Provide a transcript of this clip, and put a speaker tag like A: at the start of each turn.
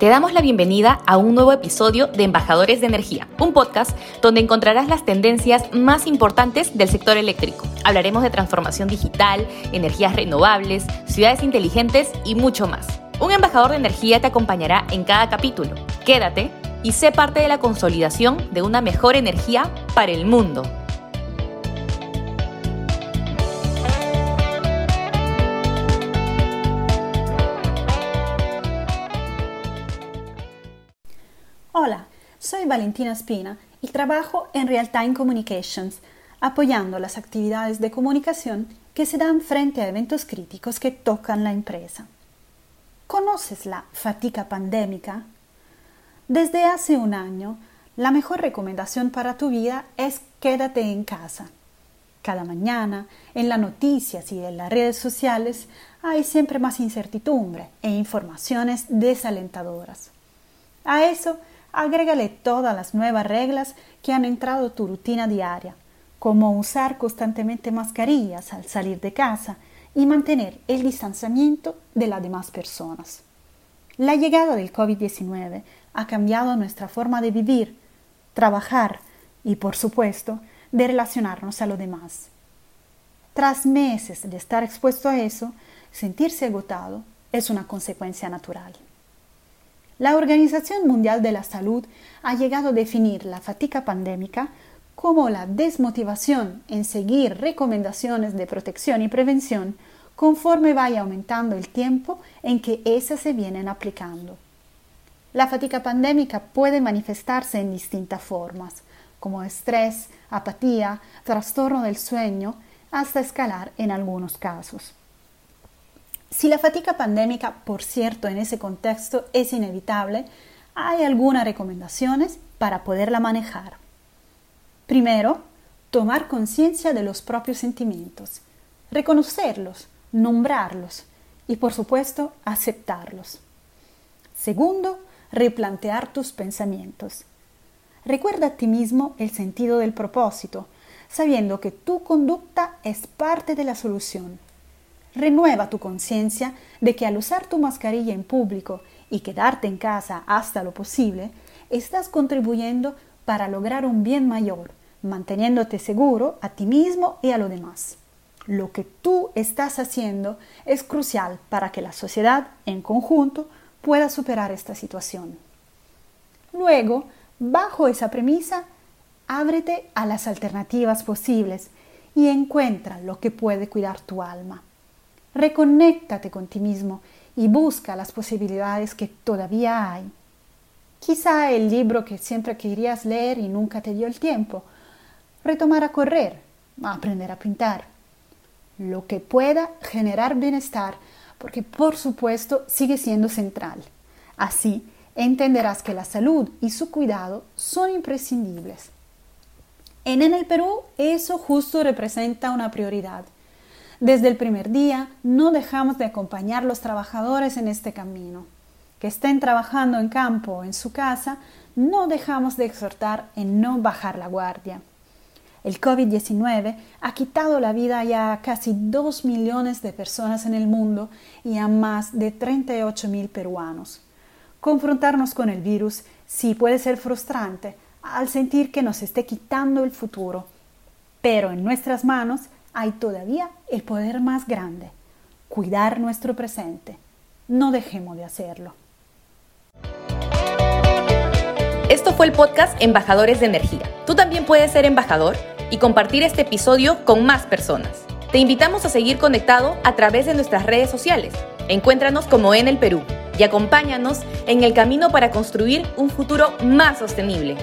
A: Te damos la bienvenida a un nuevo episodio de Embajadores de Energía, un podcast donde encontrarás las tendencias más importantes del sector eléctrico. Hablaremos de transformación digital, energías renovables, ciudades inteligentes y mucho más. Un embajador de energía te acompañará en cada capítulo. Quédate y sé parte de la consolidación de una mejor energía para el mundo.
B: Soy Valentina Spina y trabajo en Real Time Communications, apoyando las actividades de comunicación que se dan frente a eventos críticos que tocan la empresa. ¿Conoces la fatiga pandémica? Desde hace un año, la mejor recomendación para tu vida es quédate en casa. Cada mañana, en las noticias y en las redes sociales, hay siempre más incertidumbre e informaciones desalentadoras. A eso agrégale todas las nuevas reglas que han entrado a tu rutina diaria, como usar constantemente mascarillas al salir de casa y mantener el distanciamiento de las demás personas. La llegada del COVID-19 ha cambiado nuestra forma de vivir, trabajar y, por supuesto, de relacionarnos a los demás. Tras meses de estar expuesto a eso, sentirse agotado es una consecuencia natural. La Organización Mundial de la Salud ha llegado a definir la fatiga pandémica como la desmotivación en seguir recomendaciones de protección y prevención conforme vaya aumentando el tiempo en que ésas se vienen aplicando. La fatiga pandémica puede manifestarse en distintas formas, como estrés, apatía, trastorno del sueño, hasta escalar en algunos casos. Si la fatiga pandémica, por cierto, en ese contexto es inevitable, hay algunas recomendaciones para poderla manejar. Primero, tomar conciencia de los propios sentimientos, reconocerlos, nombrarlos y, por supuesto, aceptarlos. Segundo, replantear tus pensamientos. Recuerda a ti mismo el sentido del propósito, sabiendo que tu conducta es parte de la solución Renueva tu conciencia de que al usar tu mascarilla en público y quedarte en casa hasta lo posible, estás contribuyendo para lograr un bien mayor, manteniéndote seguro a ti mismo y a los demás. Lo que tú estás haciendo es crucial para que la sociedad en conjunto pueda superar esta situación. Luego, bajo esa premisa, ábrete a las alternativas posibles y encuentra lo que puede cuidar tu alma. Reconéctate con ti mismo y busca las posibilidades que todavía hay. Quizá el libro que siempre querías leer y nunca te dio el tiempo. Retomar a correr, aprender a pintar. Lo que pueda generar bienestar, porque por supuesto sigue siendo central. Así entenderás que la salud y su cuidado son imprescindibles. En el Perú eso justo representa una prioridad. Desde el primer día no dejamos de acompañar a los trabajadores en este camino. Que estén trabajando en campo o en su casa, no dejamos de exhortar en no bajar la guardia. El COVID-19 ha quitado la vida ya a casi 2 millones de personas en el mundo y a más de 38 mil peruanos. Confrontarnos con el virus sí puede ser frustrante al sentir que nos esté quitando el futuro, pero en nuestras manos hay todavía el poder más grande, cuidar nuestro presente. No dejemos de hacerlo.
A: Esto fue el podcast Embajadores de Energía. Tú también puedes ser embajador y compartir este episodio con más personas. Te invitamos a seguir conectado a través de nuestras redes sociales. Encuéntranos como en el Perú y acompáñanos en el camino para construir un futuro más sostenible.